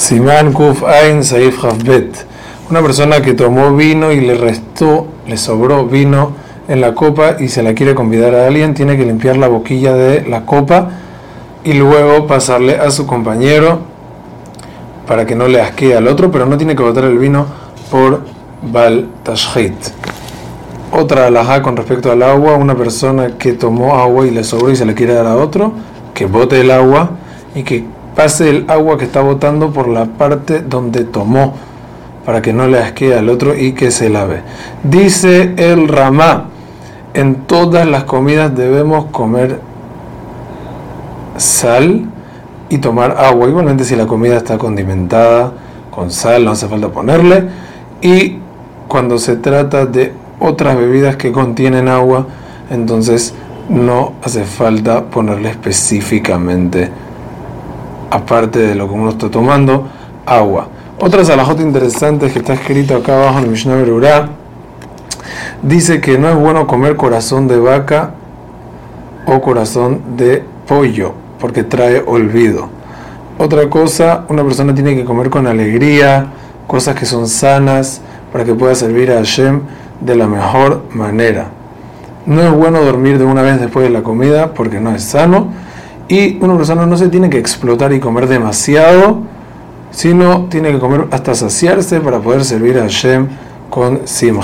Siman Kuf Ain Saif Hafbet. Una persona que tomó vino y le restó, le sobró vino en la copa y se la quiere convidar a alguien, tiene que limpiar la boquilla de la copa y luego pasarle a su compañero para que no le asquee al otro, pero no tiene que botar el vino por Bal Tashhit. Otra alhaja con respecto al agua, una persona que tomó agua y le sobró y se le quiere dar a otro, que bote el agua y que pase el agua que está botando por la parte donde tomó para que no le asquee al otro y que se lave. Dice el Ramá, en todas las comidas debemos comer sal y tomar agua. Igualmente si la comida está condimentada con sal, no hace falta ponerle. Y cuando se trata de otras bebidas que contienen agua, entonces no hace falta ponerle específicamente, aparte de lo que uno está tomando, agua. Otra salajota interesante que está escrito acá abajo en el Mishnah Berurah dice que no es bueno comer corazón de vaca o corazón de pollo porque trae olvido. Otra cosa, una persona tiene que comer con alegría, cosas que son sanas para que pueda servir a Hashem de la mejor manera. No es bueno dormir de una vez después de la comida porque no es sano. Y una persona no se tiene que explotar y comer demasiado, sino tiene que comer hasta saciarse para poder servir a Hashem con simha.